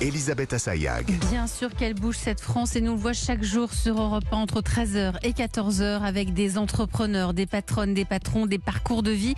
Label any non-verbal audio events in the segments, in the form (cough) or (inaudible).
Elisabeth Assayag. Bien sûr qu'elle bouge cette France et nous le voit chaque jour sur Europe 1 entre 13h et 14h avec des entrepreneurs, des patronnes, des patrons, des parcours de vie.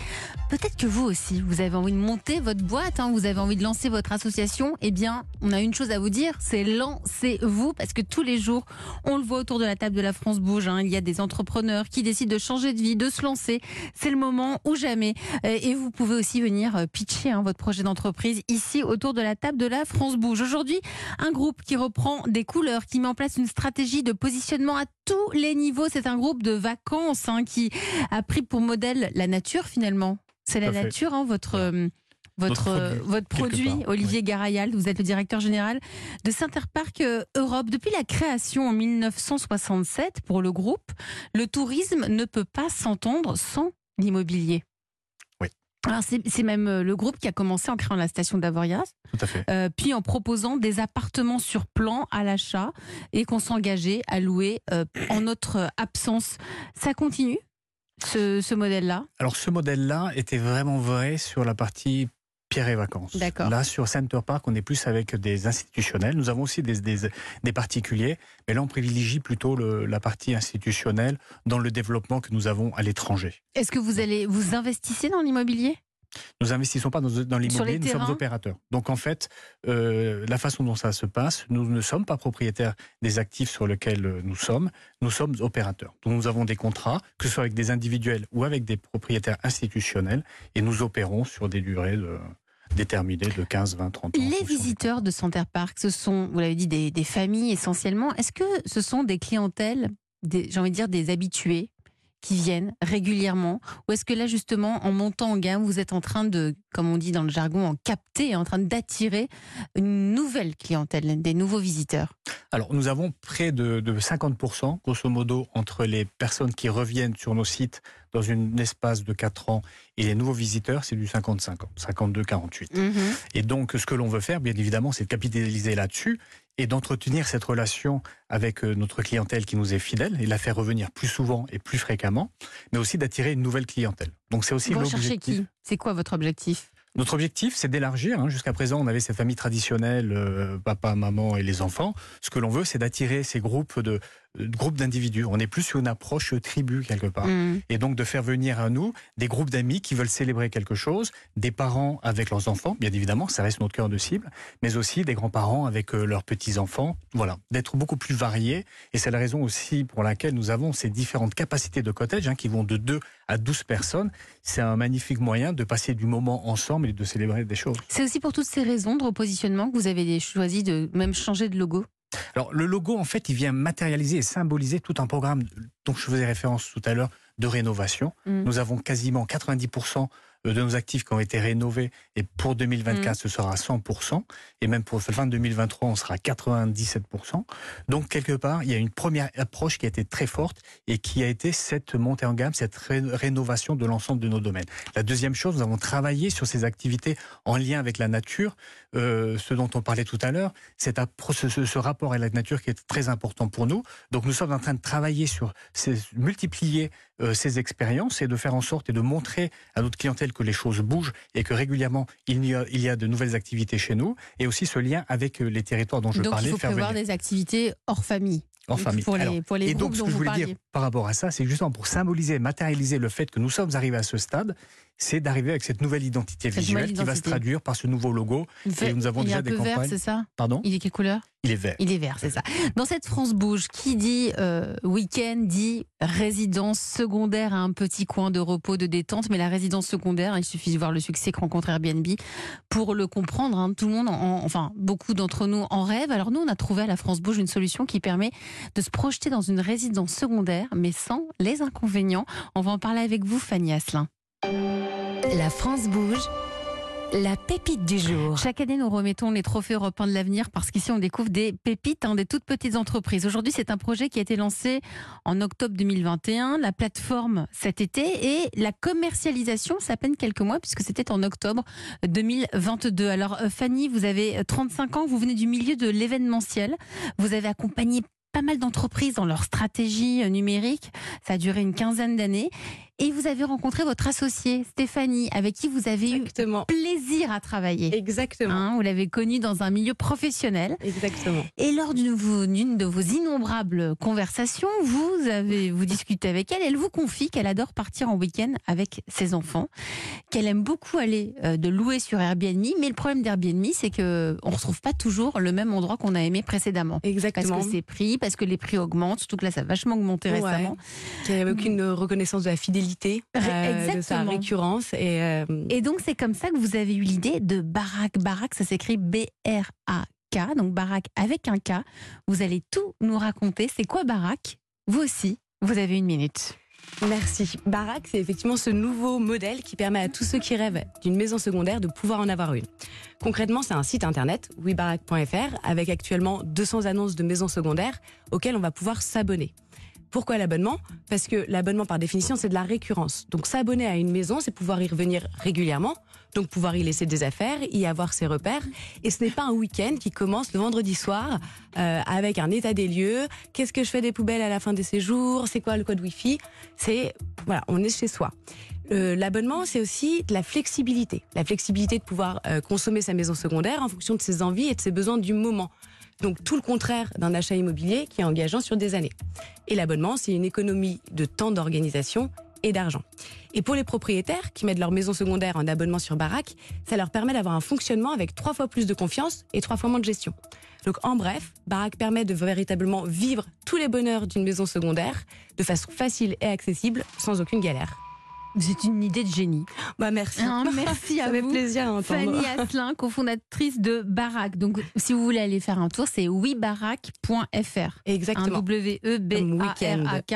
Peut-être que vous aussi, vous avez envie de monter votre boîte, hein, vous avez envie de lancer votre association. Eh bien, on a une chose à vous dire, c'est lancez-vous parce que tous les jours, on le voit autour de la table de la France bouge. hein, il y a des entrepreneurs qui décident de changer de vie, de se lancer. C'est le moment ou jamais. Et vous pouvez aussi venir euh, pitcher hein, votre projet d'entreprise ici autour de la table de la France bouge. Aujourd'hui, un groupe qui reprend des couleurs, qui met en place une stratégie de positionnement à tous les niveaux. C'est un groupe de vacances hein, qui a pris pour modèle la nature finalement. C'est la nature, hein, votre. euh, Votre, euh, votre produit, part, Olivier Garayal, vous êtes le directeur général de Centerpark euh, Europe. Depuis la création en 1967 pour le groupe, le tourisme ne peut pas s'entendre sans l'immobilier. Alors c'est même euh, le groupe qui a commencé en créant la station d'Avoriaz, euh, puis en proposant des appartements sur plan à l'achat et qu'on s'engageait à louer euh, en notre absence. Ça continue, ce, ce modèle-là? Alors ce modèle-là était vraiment vrai sur la partie pierre et vacances. Là, sur Center Park, on est plus avec des institutionnels. Nous avons aussi des, des- des particuliers, mais là, on privilégie plutôt le- la partie institutionnelle dans le développement que nous avons à l'étranger. Est-ce que vous allez vous investissez dans l'immobilier? Nous investissons pas dans, l'immobilier, nous terrains? sommes opérateurs. Donc en fait, euh, la façon dont ça se passe, nous ne sommes pas propriétaires des actifs sur lesquels euh, nous sommes, nous sommes opérateurs. Donc nous avons des contrats, que ce soit avec des individuels ou avec des propriétaires institutionnels, et nous opérons sur des durées de- déterminées de 15, 20, 30 ans. Les visiteurs de Center Park, ce sont, vous l'avez dit, des, des familles essentiellement. Est-ce que ce sont des clientèles, des- j'ai envie de dire des habitués qui viennent régulièrement Ou est-ce que là, justement, en montant en gamme, vous êtes en train de, comme on dit dans le jargon, en capter, en train d'attirer une nouvelle clientèle, des nouveaux visiteurs? Alors, nous avons près de, de 50%, grosso modo, entre les personnes qui reviennent sur nos sites dans une espace de 4 ans et les nouveaux visiteurs, c'est du 50-50, 52-48. Et donc, ce que l'on veut faire, bien évidemment, c'est de capitaliser là-dessus et d'entretenir cette relation avec euh, notre clientèle qui nous est fidèle et la faire revenir plus souvent et plus fréquemment, mais aussi d'attirer une nouvelle clientèle. Donc, c'est aussi Vous recherchez l'objectif. qui? C'est quoi votre objectif? Notre objectif, c'est d'élargir. hein. Jusqu'à présent, on avait cette famille traditionnelle, euh, papa, maman et les enfants. Ce que l'on veut, c'est d'attirer ces groupes de groupes d'individus. On est plus sur une approche tribu quelque part. Mhm. Et donc de faire venir à nous des groupes d'amis qui veulent célébrer quelque chose, des parents avec leurs enfants, bien évidemment, ça reste notre cœur de cible, mais aussi des grands-parents avec euh, leurs petits-enfants. Voilà, d'être beaucoup plus variés. Et c'est la raison aussi pour laquelle nous avons ces différentes capacités de cottage hein, qui vont de 2 à 12 personnes. C'est un magnifique moyen de passer du moment ensemble et de célébrer des choses. C'est aussi pour toutes ces raisons de repositionnement que vous avez choisi de même changer de logo? Alors le logo, en fait, il vient matérialiser et symboliser tout un programme dont je faisais référence tout à l'heure de rénovation. Mm. Nous avons quasiment 90% de nos actifs qui ont été rénovés et pour 2024, Mm. ce sera 100%. Et même pour fin 2023, on sera à 97%. Donc quelque part, il y a une première approche qui a été très forte et qui a été cette montée en gamme, cette ré- rénovation de l'ensemble de nos domaines. La deuxième chose, nous avons travaillé sur ces activités en lien avec la nature, euh, ce dont on parlait tout à l'heure, ce, ce- ce rapport à la nature qui est très important pour nous. Donc nous sommes en train de travailler sur ces, multiplier euh, ces expériences et de faire en sorte et de montrer à notre clientèle que les choses bougent et que régulièrement il y a, il y a de nouvelles activités chez nous et aussi ce lien avec euh, les territoires dont je Donc parlais. il faut faire prévoir venir des activités hors famille. en famille. Pour les, Alors, pour les et groupes donc, ce dont que je voulais parliez. dire par rapport à ça, c'est justement pour symboliser, matérialiser le fait que nous sommes arrivés à ce stade, c'est d'arriver avec cette nouvelle identité Cette visuelle nouvelle qui va se traduire par ce nouveau logo. Ve- nous avons il est déjà un des peu vert, campagnes. c'est ça? Pardon? Il est quelle couleur? Il est vert. Il est vert, c'est ça. Dans cette France bouge, qui dit euh, week-end dit résidence secondaire à un petit coin de repos, de détente. Mais la résidence secondaire, il suffit de voir le succès que rencontre Airbnb pour le comprendre. hein. Tout le monde, en- enfin beaucoup d'entre nous en rêvent. Alors nous, on a trouvé à la France bouge une solution qui permet de se projeter dans une résidence secondaire, mais sans les inconvénients. On va en parler avec vous, Fanny Asselin. La France bouge. La pépite du jour. Chaque année, nous remettons les trophées européens de l'avenir parce qu'ici, on découvre des pépites, hein, des toutes petites entreprises. Aujourd'hui, c'est un projet qui a été lancé en octobre 2021, la plateforme cet été et la commercialisation, ça peine quelques mois puisque c'était en octobre 2022. Alors, euh, Fanny, vous avez 35 ans, vous venez du milieu de l'événementiel. Vous avez accompagné pas mal d'entreprises dans leur stratégie euh, numérique. Ça a duré une quinzaine d'années. Et vous avez rencontré votre associée, Stéphanie, avec qui vous avez Exactement. eu plaisir à travailler. Exactement. Hein, vous l'avez connue dans un milieu professionnel. Exactement. Et lors d'une de vos innombrables conversations, vous avez vous discutez avec elle. Elle vous confie qu'elle adore partir en week-end avec ses enfants, qu'elle aime beaucoup aller euh, de louer sur Airbnb. Mais le problème d'Airbnb, c'est que on retrouve pas toujours le même endroit qu'on a aimé précédemment. Parce Exactement. que c'est pris, parce que les prix augmentent, surtout que là ça a vachement augmenté Ouais. récemment. Qu'il n'y avait aucune reconnaissance de la fidélité, Ré- euh, de sa récurrence. Et, euh, Et donc c'est comme ça que vous avez eu l'idée de Barack. Barack, ça s'écrit B-R-A-K, donc Barack avec un K. Vous allez tout nous raconter. C'est quoi Barack? Vous aussi, vous avez une minute. Merci. Barack, c'est effectivement ce nouveau modèle qui permet à tous ceux qui rêvent d'une maison secondaire de pouvoir en avoir une. Concrètement, c'est un site internet, webarack.fr, avec actuellement 200 annonces de maisons secondaires auxquelles on va pouvoir s'abonner. Pourquoi l'abonnement? Parce que l'abonnement, par définition, c'est de la récurrence. Donc s'abonner à une maison, c'est pouvoir y revenir régulièrement, donc pouvoir y laisser des affaires, y avoir ses repères. Et ce n'est pas un week-end qui commence le vendredi soir euh, avec un état des lieux. Qu'est-ce que je fais des poubelles à la fin des séjours? C'est quoi le code Wi-Fi? C'est voilà, on est chez soi. Euh, L'abonnement, c'est aussi de la flexibilité. La flexibilité de pouvoir euh, consommer sa maison secondaire en fonction de ses envies et de ses besoins du moment. Donc tout le contraire d'un achat immobilier qui est engageant sur des années. Et l'abonnement, c'est une économie de temps d'organisation et d'argent. Et pour les propriétaires qui mettent leur maison secondaire en abonnement sur Barack, ça leur permet d'avoir un fonctionnement avec trois fois plus de confiance et trois fois moins de gestion. Donc en bref, Barack permet de véritablement vivre tous les bonheurs d'une maison secondaire de façon facile et accessible sans aucune galère. C'est une idée de génie. Bah merci. Merci (laughs) à Ça vous. plaisir à. Fanny Asselin, cofondatrice de Barack. Donc, si vous voulez aller faire un tour, c'est webarack.fr. Exactement. Un W-E-B-A-R-A-K.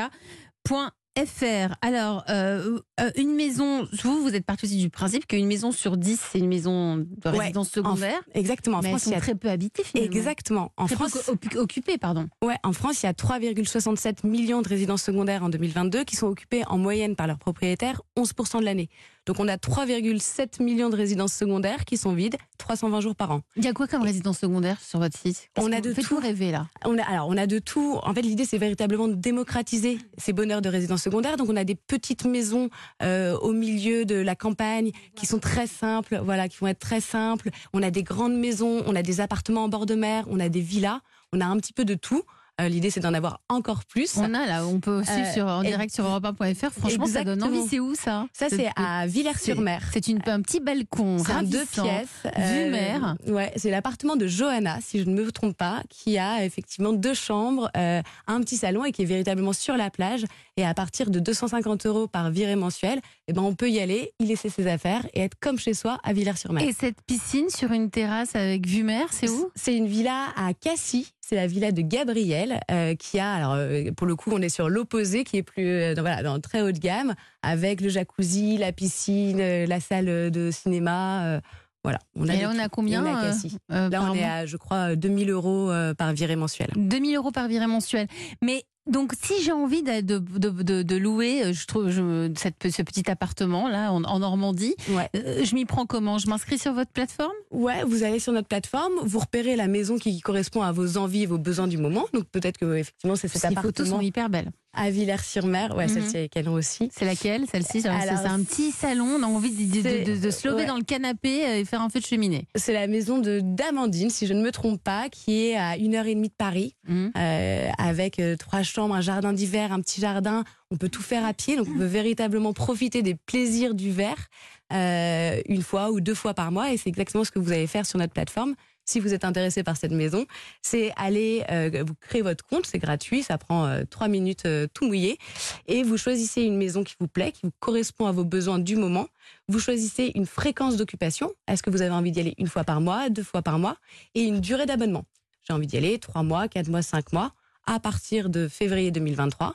point FR. Alors, euh, euh, une maison, vous, vous êtes parti aussi du principe qu'une maison sur 10, c'est une maison de Ouais, résidence secondaire. Exactement. En mais France, elles sont il y a très peu habitées finalement. Exactement. En Très peu France, occupées, pardon. ouais, en France, il y a 3,67 millions de résidences secondaires en 2022 qui sont occupées en moyenne par leurs propriétaires 11% de l'année. Donc on a 3,7 millions de résidences secondaires qui sont vides 320 jours par an. Il y a quoi comme résidence secondaire sur votre site? On a de tout. nous rêver là? On a, alors, on a de tout. En fait, l'idée, c'est véritablement de démocratiser ces bonheurs de résidence secondaire. Donc, on a des petites maisons euh, au milieu de la campagne qui sont très simples, voilà, qui vont être très simples. On a des grandes maisons, on a des appartements en bord de mer, on a des villas, on a un petit peu de tout. Euh, l'idée, c'est d'en avoir encore plus. On a là, on peut aussi Euh, sur, en direct sur europe1.fr. Franchement, ça donne envie. C'est où ça Ça, c'est à Villers-sur-Mer. C'est une, un petit balcon. C'est un deux pièces. Vue mer. Ouais, c'est l'appartement de Johanna, si je ne me trompe pas, qui a effectivement deux chambres, euh, un petit salon et qui est véritablement sur la plage. Et à partir de 250 euros par virée mensuelle, eh ben on peut y aller, y laisser ses affaires et être comme chez soi à Villers-sur-Mer. Et cette piscine sur une terrasse avec vue mer, c'est où C'est une villa à Cassis. C'est la villa de Gabriel euh, qui a, alors euh, pour le coup, on est sur l'opposé qui est plus euh, dans, voilà, dans très haut de gamme, avec le jacuzzi, la piscine, la salle de cinéma. voilà. On Et là, on a combien On est à Cassis. Là, on est à, je crois, 2000 euros par virée mensuelle. 2000 euros par virée mensuelle. Mais donc, si j'ai envie de, de, de- de- de louer, euh, je trouve je, cette, ce petit appartement là en, en Normandie, Ouais. euh, je m'y prends comment? Je m'inscris sur votre plateforme? Ouais, vous allez sur notre plateforme, vous repérez la maison qui correspond à vos envies et vos besoins du moment. Donc peut-être que effectivement c'est cet Les photos appartement sont hyper belles. À Villers-sur-Mer. Ouais, Mhm. celle-ci avec elle aussi. C'est laquelle Celle-ci? C'est un petit salon. On a envie de, de- c'est- de- de se lever ouais. dans le canapé euh, et faire un feu de cheminée. C'est la maison de d'Amandine, si je ne me trompe pas, qui est à une heure et demie de Paris, Mhm. euh, avec euh, trois chambres, un jardin d'hiver, un petit jardin. On peut tout faire à pied, donc on peut véritablement profiter des plaisirs du verre euh, une fois ou deux fois par mois, et c'est exactement ce que vous allez faire sur notre plateforme. Si vous êtes intéressé par cette maison, c'est aller euh, vous créer votre compte, c'est gratuit, ça prend euh, trois minutes euh, tout mouillé, et vous choisissez une maison qui vous plaît, qui vous correspond à vos besoins du moment. Vous choisissez une fréquence d'occupation. Est-ce que vous avez envie d'y aller une fois par mois, deux fois par mois, et une durée d'abonnement. J'ai envie d'y aller trois mois, quatre mois, cinq mois, à partir de février 2023.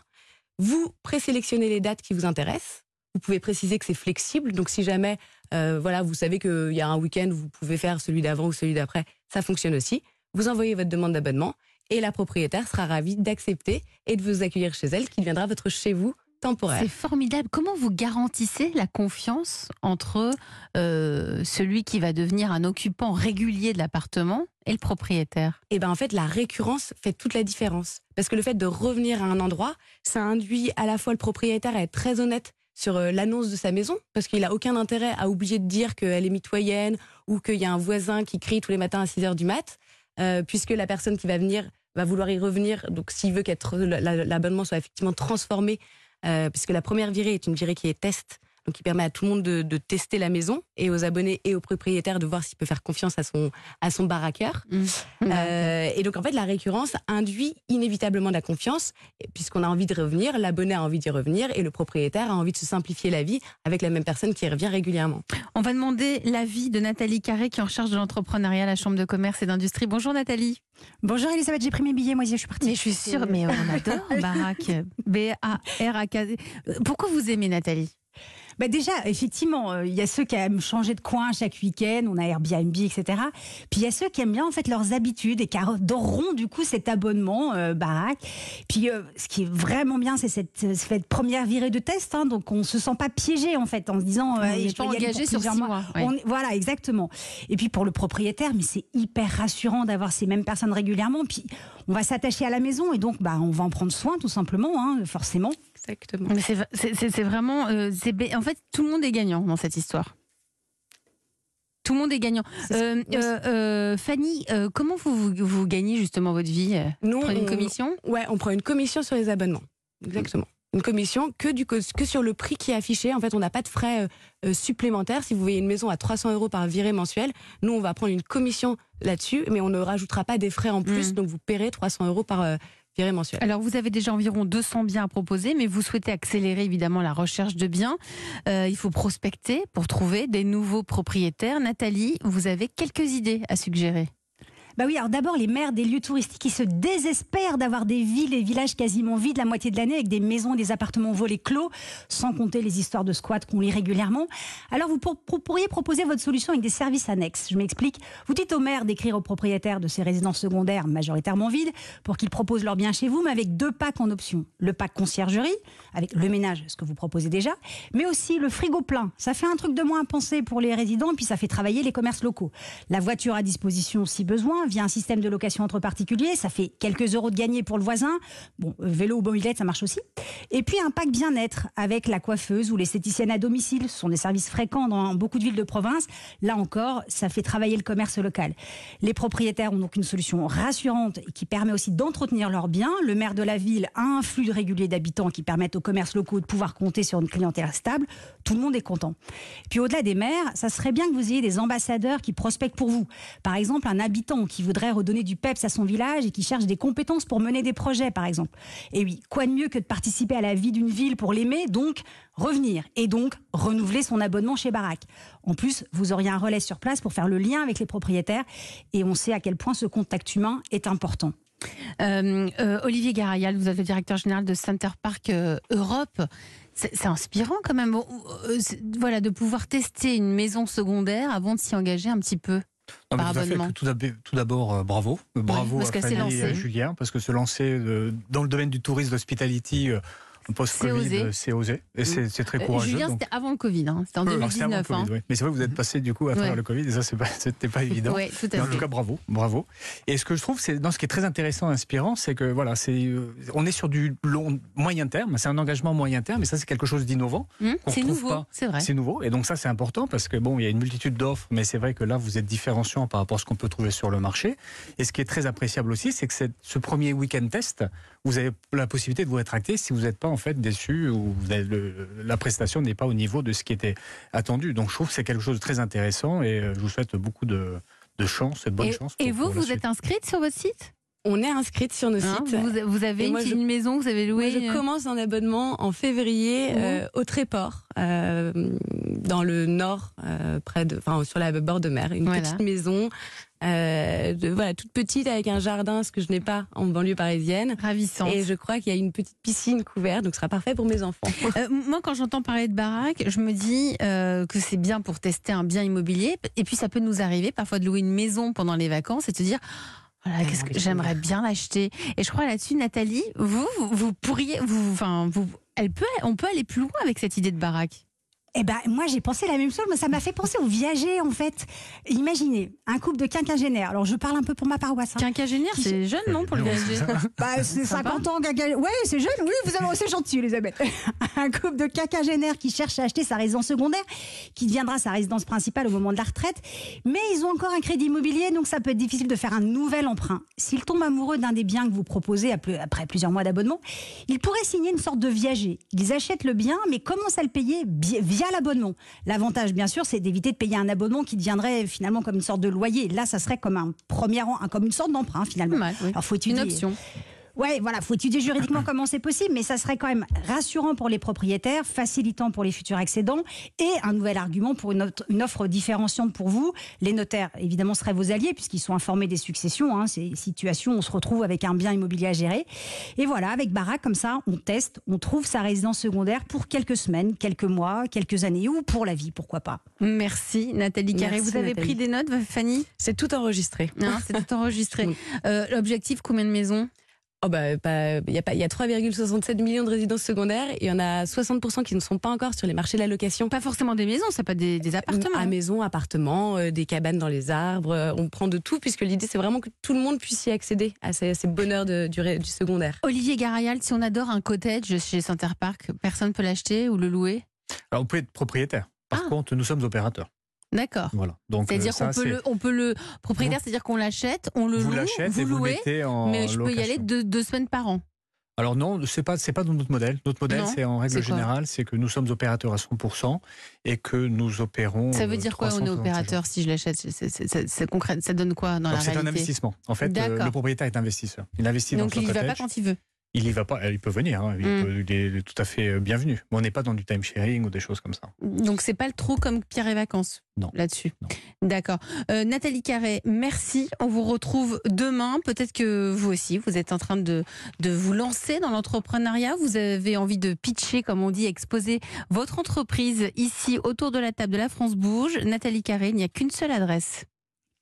Vous présélectionnez les dates qui vous intéressent. Vous pouvez préciser que c'est flexible. Donc, si jamais, euh, voilà, vous savez qu'il y a un week-end où vous pouvez faire celui d'avant ou celui d'après, ça fonctionne aussi. Vous envoyez votre demande d'abonnement et la propriétaire sera ravie d'accepter et de vous accueillir chez elle, qui deviendra votre chez vous temporaire. C'est formidable. Comment vous garantissez la confiance entre euh, celui qui va devenir un occupant régulier de l'appartement et le propriétaire? Et ben en fait la récurrence fait toute la différence parce que le fait de revenir à un endroit ça induit à la fois le propriétaire à être très honnête sur euh, l'annonce de sa maison, parce qu'il a aucun intérêt à oublier de dire qu'elle est mitoyenne ou qu'il y a un voisin qui crie tous les matins à 6 heures du mat, euh, puisque la personne qui va venir va vouloir y revenir. Donc, s'il veut qu'être l'abonnement soit effectivement transformé, euh, puisque la première virée est une virée qui est test, donc qui permet à tout le monde de, de, tester la maison et aux abonnés et aux propriétaires de voir s'il peut faire confiance à son à son baraqueur. Mmh. Euh, et donc en fait la récurrence induit inévitablement de la confiance puisqu'on a envie de revenir, l'abonné a envie d'y revenir et le propriétaire a envie de se simplifier la vie avec la même personne qui revient régulièrement. On va demander l'avis de Nathalie Carré qui est en charge de l'entrepreneuriat à la Chambre de commerce et d'industrie. Bonjour Nathalie. Bonjour Elisabeth, j'ai pris mes billets, moi je suis partie. Mais je suis sûre, mais on adore Barack. B-A-R-A-K. Pourquoi vous aimez Nathalie? Bah déjà, effectivement, euh, il y a ceux qui aiment changer de coin chaque week-end, on a Airbnb, etc. Puis il y a ceux qui aiment bien en fait leurs habitudes et qui adoreront du coup cet abonnement euh, baraque. Puis euh, ce qui est vraiment bien, c'est cette, cette, première virée de test, hein, donc on se sent pas piégé en fait en se disant. Euh, je peux engagé sur six mois. voilà, exactement. Et puis pour le propriétaire, mais c'est hyper rassurant d'avoir ces mêmes personnes régulièrement. Puis on va s'attacher à la maison et donc bah on va en prendre soin tout simplement, hein, forcément. Exactement. C'est vraiment. Euh, en fait, tout le monde est gagnant dans cette histoire. Tout le monde est gagnant. Euh, euh, Fanny, comment vous, vous, gagnez justement votre vie Nous, on prend une commission? Ouais, on prend une commission sur les abonnements. Exactement. Une commission que, du, que sur le prix qui est affiché. En fait, on n'a pas de frais supplémentaires. Si vous voyez une maison à 300 euros par virée mensuelle, nous, on va prendre une commission là-dessus, mais on ne rajoutera pas des frais en plus. Mmh. Donc, vous paierez 300 euros par, alors vous avez déjà environ 200 biens à proposer, mais vous souhaitez accélérer évidemment la recherche de biens. Euh, il faut prospecter pour trouver des nouveaux propriétaires. Nathalie, vous avez quelques idées à suggérer bah oui, alors d'abord les maires des lieux touristiques qui se désespèrent d'avoir des villes et villages quasiment vides la moitié de l'année avec des maisons et des appartements volés clos, sans compter les histoires de squats qu'on lit régulièrement. Alors vous pourriez proposer votre solution avec des services annexes. Je m'explique. Vous dites aux maires d'écrire aux propriétaires de ces résidences secondaires majoritairement vides pour qu'ils proposent leurs biens chez vous, mais avec deux packs en option. Le pack conciergerie, avec le ménage, ce que vous proposez déjà, mais aussi le frigo plein. Ça fait un truc de moins à penser pour les résidents et puis ça fait travailler les commerces locaux. La voiture à disposition si besoin via un système de location entre particuliers. Ça fait quelques euros de gagné pour le voisin. Bon, euh, vélo ou mobilette, ça marche aussi. Et puis un pack bien-être avec la coiffeuse ou l'esthéticienne à domicile. Ce sont des services fréquents dans beaucoup de villes de province. Là encore, ça fait travailler le commerce local. Les propriétaires ont donc une solution rassurante qui permet aussi d'entretenir leurs biens. Le maire de la ville a un flux régulier d'habitants qui permettent aux commerces locaux de pouvoir compter sur une clientèle stable. Tout le monde est content. Puis au-delà des maires, ça serait bien que vous ayez des ambassadeurs qui prospectent pour vous. Par exemple, un habitant qui voudrait redonner du peps à son village et qui cherche des compétences pour mener des projets, par exemple. Et oui, quoi de mieux que de participer à la vie d'une ville pour l'aimer, donc revenir et donc renouveler son abonnement chez Barack. En plus, vous auriez un relais sur place pour faire le lien avec les propriétaires et on sait à quel point ce contact humain est important. Euh, euh, Olivier Garayal, vous êtes le directeur général de Center Park euh, Europe. C'est inspirant quand même, voilà, de pouvoir tester une maison secondaire avant de s'y engager un petit peu tout d'abord, bravo. Bravo à Fanny et à Julien, parce que se lancer euh, dans le domaine du tourisme, d'hospitality, euh, Post-Covid, c'est osé. Et c'est très euh, courageux. Julien, c'était avant le Covid. Hein. C'était en 2019. Hein. Mais c'est vrai que vous êtes passé du coup à travers le Covid et ça, (laughs) c'était pas, pas évident. Oui, tout à en tout cas, bravo, bravo. Et ce que je trouve, c'est dans ce qui est très intéressant, et inspirant, c'est que voilà, c'est euh, on est sur du long, moyen terme. C'est un engagement moyen terme, et ça, c'est quelque chose d'innovant. Mmh, c'est nouveau, c'est vrai. C'est nouveau, et donc ça, c'est important parce que bon, il y a une multitude d'offres, mais c'est vrai que là, vous êtes différenciant par rapport à ce qu'on peut trouver sur le marché. Et ce qui est très appréciable aussi, c'est que ce premier week-end test, vous avez la possibilité de vous rétracter si vous n'êtes pas en fait déçu ou la prestation n'est pas au niveau de ce qui était attendu. Donc je trouve que c'est quelque chose de très intéressant et euh, je vous souhaite beaucoup de, chance et de bonne chance. et vous, vous êtes inscrite sur votre site? On est inscrite sur nos hein, sites. Vous, avez une, maison, vous avez loué. je commence un abonnement en février euh, au Tréport, euh, dans le nord, près de, enfin sur la bord de mer, une petite maison euh, de, voilà, toute petite avec un jardin, ce que je n'ai pas en banlieue parisienne. Ravissant. Et je crois qu'il y a une petite piscine couverte, donc ce sera parfait pour mes enfants. (laughs) Euh, moi, quand j'entends parler de baraque, je me dis euh, que c'est bien pour tester un bien immobilier. Et puis, ça peut nous arriver parfois de louer une maison pendant les vacances et de se dire. Voilà, ah, qu'est-ce que j'aimerais bien l'acheter. Et je crois là-dessus, Nathalie, vous, vous, pourriez, vous, enfin, vous, elle peut, on peut aller plus loin avec cette idée de baraque. Eh ben, moi, j'ai pensé la même chose, mais ça m'a fait penser aux viagers, en fait. Imaginez, un couple de quinquagénaires. Alors, je parle un peu pour ma paroisse. hein. Quinquagénaire, c'est jeune, non, pour le ça. Bah, c'est Sympa. 50 ans, quinquagénaire. Ouais, c'est jeune, oui, vous avez c'est gentil, Elisabeth. (laughs) Un couple de quinquagénaires qui cherche à acheter sa résidence secondaire, qui deviendra sa résidence principale au moment de la retraite. Mais ils ont encore un crédit immobilier, donc ça peut être difficile de faire un nouvel emprunt. S'ils tombent amoureux d'un des biens que vous proposez après plusieurs mois d'abonnement, ils pourraient signer une sorte de viager. Ils achètent le bien, mais commencent à le payer bi- via l'abonnement. L'avantage, bien sûr, c'est d'éviter de payer un abonnement qui deviendrait finalement comme une sorte de loyer. Là, ça serait comme un premier, comme une sorte d'emprunt finalement. Pas mal, oui. Alors, faut étudier. Une option. Ouais, voilà, faut étudier juridiquement comment c'est possible, mais ça serait quand même rassurant pour les propriétaires, facilitant pour les futurs accédants, et un nouvel argument pour une, autre- une offre différenciante pour vous. Les notaires, évidemment, seraient vos alliés puisqu'ils sont informés des successions. Hein, ces situations, on se retrouve avec un bien immobilier à gérer. Et voilà, avec Barak, comme ça, on teste, on trouve sa résidence secondaire pour quelques semaines, quelques mois, quelques années, ou pour la vie, pourquoi pas. Merci Nathalie Carré. Merci, Vous avez Nathalie. pris des notes, Fanny? C'est tout enregistré. Non, c'est tout enregistré. (laughs) Oui. Euh, L'objectif, combien de maisons? Oh bah, pas- il y a pas, il y a 3,67 millions de résidences secondaires et il y en a 60% qui ne sont pas encore sur les marchés de la location. Pas forcément des maisons, ça peut être des, des appartements. À maison, appartements, euh, des cabanes dans les arbres, euh, on prend de tout puisque l'idée c'est vraiment que tout le monde puisse y accéder à ces, ces bonheurs de- du, du secondaire. Olivier Garayal, si on adore un cottage chez Center Park, personne peut l'acheter ou le louer? Alors, vous pouvez être propriétaire. Par Ah. contre, nous sommes opérateurs. D'accord. Voilà. Donc, C'est-à-dire euh, qu'on peut le, on peut le propriétaire, c'est-à-dire qu'on l'achète, on le vous loue, vous et vous le louez, mettez en mais je peux y aller deux, deux semaines par an. Alors non, c'est pas c'est pas dans notre modèle. Notre modèle, c'est en règle générale, c'est que nous sommes opérateurs à 100% et que nous opérons. Ça veut euh, dire quoi, on est 365 opérateur si je l'achète? C'est- concret, ça donne quoi dans jours. la Donc c'est un réalité? investissement. En fait, euh, le propriétaire est investisseur. Il investit Donc dans il y va pas quand il veut. Il y va pas. Il peut venir. hein. Il, Mm. peut- il est tout à fait euh, bienvenu. Mais on n'est pas dans du time sharing ou des choses comme ça. Donc c'est pas le trou comme Pierre et Vacances Non. là-dessus. D'accord. Euh, Nathalie Carré, merci. On vous retrouve demain. Peut-être que vous aussi, vous êtes en train de, de vous lancer dans l'entrepreneuriat. Vous avez envie de pitcher, comme on dit, exposer votre entreprise ici autour de la table de la France Bouge. Nathalie Carré, il n'y a qu'une seule adresse.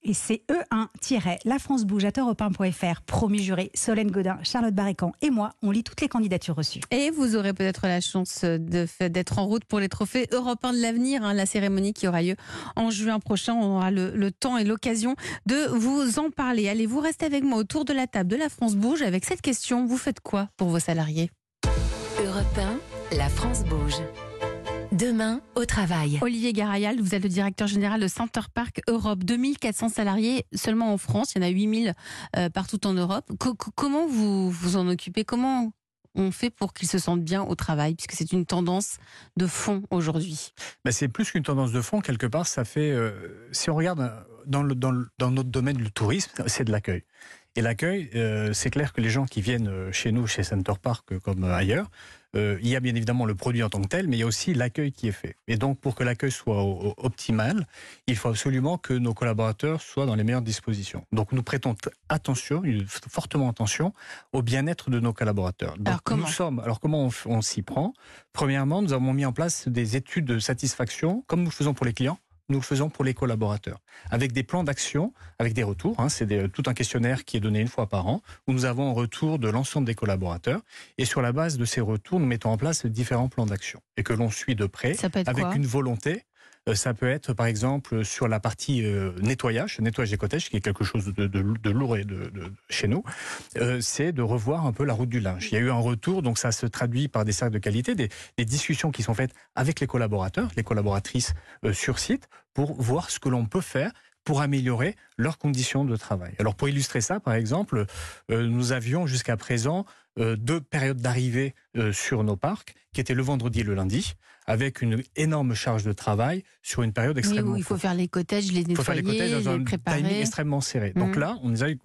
Et c'est E1-lafrancebouge.fr, promis juré, Solène Godin, Charlotte Barrécan et moi, on lit toutes les candidatures reçues. Et vous aurez peut-être la chance d'être en route pour les trophées européens de l'avenir, hein, la cérémonie qui aura lieu en juin prochain. On aura le, le temps et l'occasion de vous en parler. Allez, vous restez avec moi autour de la table de la France Bouge avec cette question. Vous faites quoi pour vos salariés? Europe 1, la France bouge. Demain, au travail. Olivier Garayal, vous êtes le directeur général de Center Park Europe. 2400 salariés seulement en France, il y en a 8000 euh, partout en Europe. Co- co- comment vous vous en occupez? Comment on fait pour qu'ils se sentent bien au travail Puisque c'est une tendance de fond aujourd'hui? Ben, c'est plus qu'une tendance de fond, quelque part, ça fait. euh, si on regarde dans, le, dans, le- dans notre domaine, le tourisme, c'est de l'accueil. Et l'accueil, euh, c'est clair que les gens qui viennent euh, chez nous, chez Center Park, euh, comme ailleurs, euh, il y a bien évidemment le produit en tant que tel, mais il y a aussi l'accueil qui est fait. Et donc, pour que l'accueil soit au- au- optimal, il faut absolument que nos collaborateurs soient dans les meilleures dispositions. Donc, nous prêtons attention, fortement attention, au bien-être de nos collaborateurs. Donc, Alors, comment nous sommes. Alors, comment on, on s'y prend? Premièrement, nous avons mis en place des études de satisfaction, comme nous faisons pour les clients, nous le faisons pour les collaborateurs, avec des plans d'action, avec des retours. hein. c'est des- tout un questionnaire qui est donné une fois par an, où nous avons un retour de l'ensemble des collaborateurs. Et sur la base de ces retours, nous mettons en place différents plans d'action et que l'on suit de près, avec une volonté. Euh, Ça peut être, par exemple, sur la partie euh, nettoyage, nettoyage des cottages, qui est quelque chose de, lourd et de, chez nous. Euh, c'est de revoir un peu la route du linge. Il y a eu un retour, donc ça se traduit par des cercles de qualité, des, discussions qui sont faites avec les collaborateurs, les collaboratrices sur site, pour voir ce que l'on peut faire pour améliorer leurs conditions de travail. Alors pour illustrer ça, par exemple, nous avions jusqu'à présent deux périodes d'arrivée euh, sur nos parcs, qui étaient le vendredi et le lundi, avec une énorme charge de travail sur une période Oui, extrêmement où il faut faire les cottages, les Il faut faire les nettoyer, cottages dans les un timing préparer. extrêmement serré. Donc Mhm. là, on nous a eu-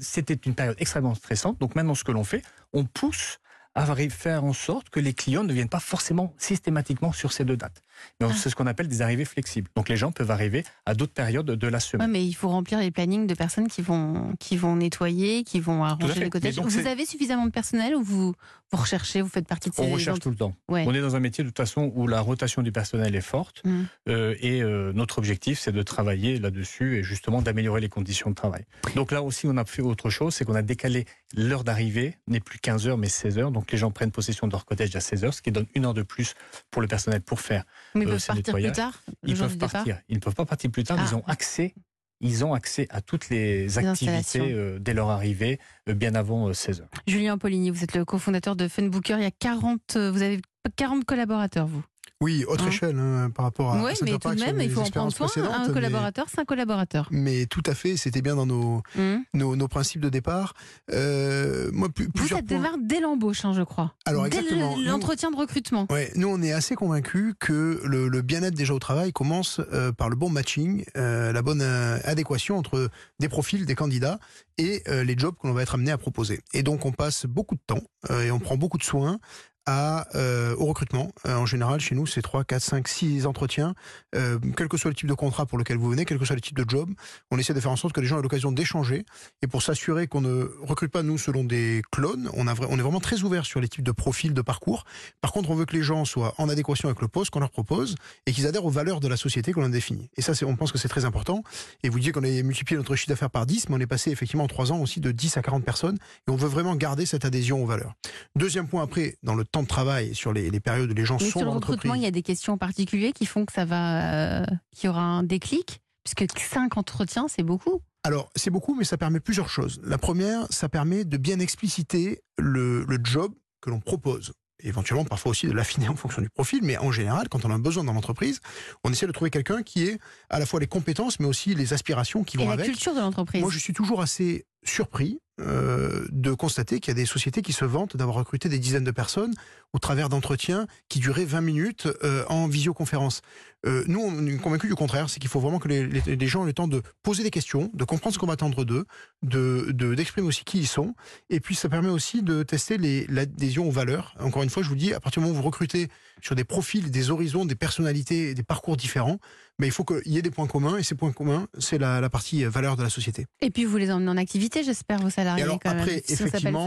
c'était une période extrêmement stressante. Donc maintenant, ce que l'on fait, on pousse à faire en sorte que les clients ne viennent pas forcément systématiquement sur ces deux dates. Mais Ah. c'est ce qu'on appelle des arrivées flexibles. Donc les gens peuvent arriver à d'autres périodes de la Ouais, semaine. mais il faut remplir les plannings de personnes qui vont, qui vont nettoyer, qui vont arranger les donc Vous avez suffisamment de personnel ou vous, vous recherchez, vous faites partie de ces On recherche gens- tout le temps. Ouais. On est dans un métier de toute façon où la rotation du personnel est forte. Mhm. Euh, et euh, notre objectif, c'est de travailler là-dessus et justement d'améliorer les conditions de travail. Donc là aussi, on a fait autre chose, c'est qu'on a décalé l'heure d'arrivée, n'est plus 15 heures, mais 16 heures. Donc les gens prennent possession de leur cottage à 16 heures, ce qui donne une heure de plus pour le personnel pour faire Mais ils euh, peuvent partir plus tard, Ils peuvent partir. Ils ne peuvent pas partir plus tard. Ah. Ils ont accès. Ils ont accès à toutes les activités euh, dès leur arrivée, euh, bien avant 16 heures. Julien Poligny, vous êtes le cofondateur de Funbooker. Il y a 40, euh, vous avez 40 collaborateurs, vous. Oui, autre Hein. échelle hein, par rapport à oui, mais tout de même, il faut en prendre soin. Un collaborateur, cinq collaborateurs. Mais tout à fait, c'était bien dans nos, Hum. nos, nos principes de départ. Euh, moi, plus- Vous êtes démarre dès l'embauche, hein, je crois. Alors, dès l'entretien de recrutement. Ouais, nous on est assez convaincus que le, le bien-être déjà au travail commence euh, par le bon matching, euh, la bonne euh, adéquation entre des profils, des candidats et les jobs que l'on va être amené à proposer. Et donc on passe beaucoup de temps et on prend beaucoup de soins euh, au recrutement. Euh, en général, chez nous, c'est 3, 4, 5, 6 entretiens, euh, quel que soit le type de contrat pour lequel vous venez, quel que soit le type de job. On essaie de faire en sorte que les gens aient l'occasion d'échanger. Et pour s'assurer qu'on ne recrute pas, nous, selon des clones, on, a on est vraiment très ouvert sur les types de profils, de parcours. Par contre, on veut que les gens soient en adéquation avec le poste qu'on leur propose et qu'ils adhèrent aux valeurs de la société qu'on a définies. Et ça, on pense que c'est très important. Et vous disiez qu'on a multiplié notre chiffre d'affaires par 10, mais on est passé effectivement en 3 ans aussi de 10 à 40 personnes. Et on veut vraiment garder cette adhésion aux valeurs. Deuxième point après, dans le temps de travail, sur les, les périodes où les gens Mais sont sur le recrutement, il y a des questions en particulier qui font que ça va, euh, qu'il y aura un déclic. Puisque 5 entretiens, c'est beaucoup. Alors, c'est beaucoup, mais ça permet plusieurs choses. La première, ça permet de bien expliciter le, le job que l'on propose. Éventuellement, parfois aussi de l'affiner en fonction du profil, mais en général, quand on a un besoin dans l'entreprise, on essaie de trouver quelqu'un qui ait à la fois les compétences, mais aussi les aspirations qui Et vont la avec. culture de l'entreprise. Moi, je suis toujours assez surpris euh, de constater qu'il y a des sociétés qui se vantent d'avoir recruté des dizaines de personnes au travers d'entretiens qui duraient 20 minutes euh, en visioconférence. Euh, nous, on est convaincus du contraire, c'est qu'il faut vraiment que les, les- les gens aient le temps de poser des questions, de comprendre ce qu'on va attendre d'eux, de, de- d'exprimer aussi qui ils sont, et puis ça permet aussi de tester l'adhésion aux valeurs. Encore une fois, je vous dis, à partir du moment où vous recrutez sur des profils, des horizons, des personnalités, des parcours différents, mais il faut qu'il y ait des points communs, et ces points communs, c'est la, la partie valeur de la société. Et puis vous les emmenez en activité, j'espère, vos salariés. Et alors, quand même, après, si s'appelle effectivement,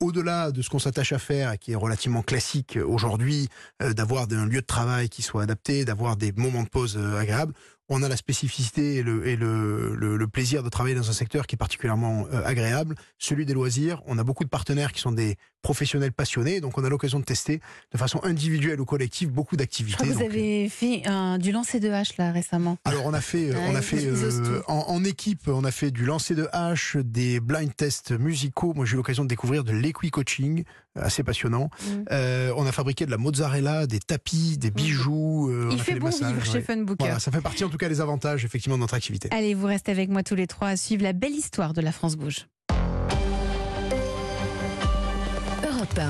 au-delà de ce qu'on s'attache à faire qui est relativement classique aujourd'hui, euh, d'avoir un lieu de travail qui soit adapté, d'avoir des moments de pause euh, agréables, on a la spécificité et, le, et le, le- le plaisir de travailler dans un secteur qui est particulièrement euh, agréable, celui des loisirs. On a beaucoup de partenaires qui sont des professionnels passionnés, donc on a l'occasion de tester de façon individuelle ou collective beaucoup d'activités. vous donc, euh, avez fait du lancer de hache là récemment. alors on a fait, euh, on a fait en, en équipe, on a fait du lancer de hache, des blind tests musicaux. Moi j'ai eu l'occasion de découvrir de l'équi-coaching, euh, assez passionnant. Mm. On a fabriqué de la mozzarella, des tapis, des bijoux. euh, on Il a fait bon massages, vivre chez. Funbooker. Voilà, ça fait partie en tout cas des avantages effectivement de notre activité. Allez, vous restez avec moi tous les trois à suivre la belle histoire de la France Bouge.